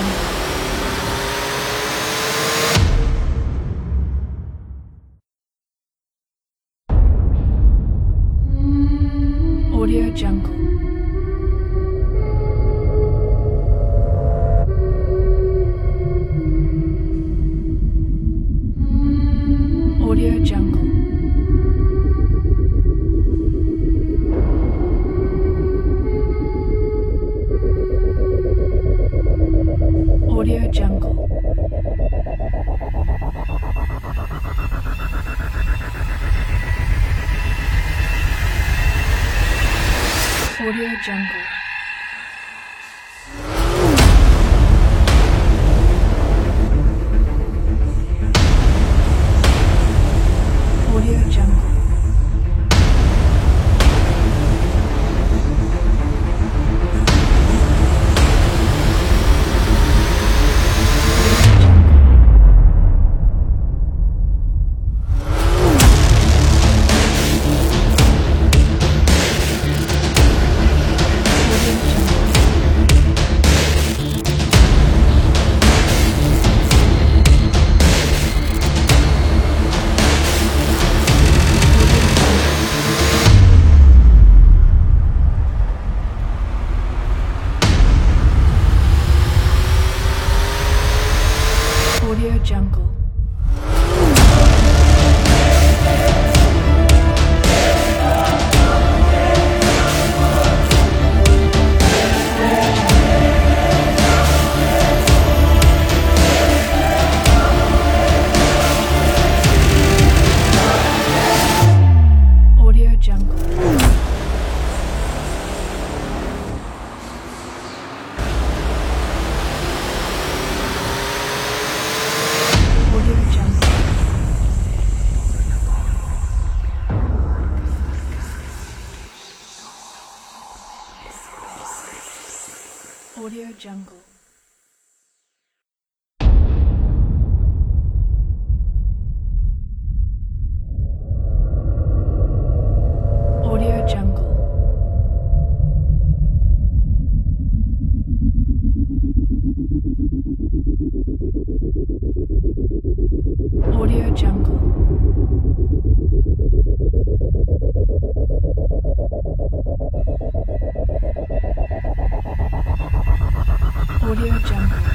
Amen. Jungle. Audio Jungle. Audio Jungle.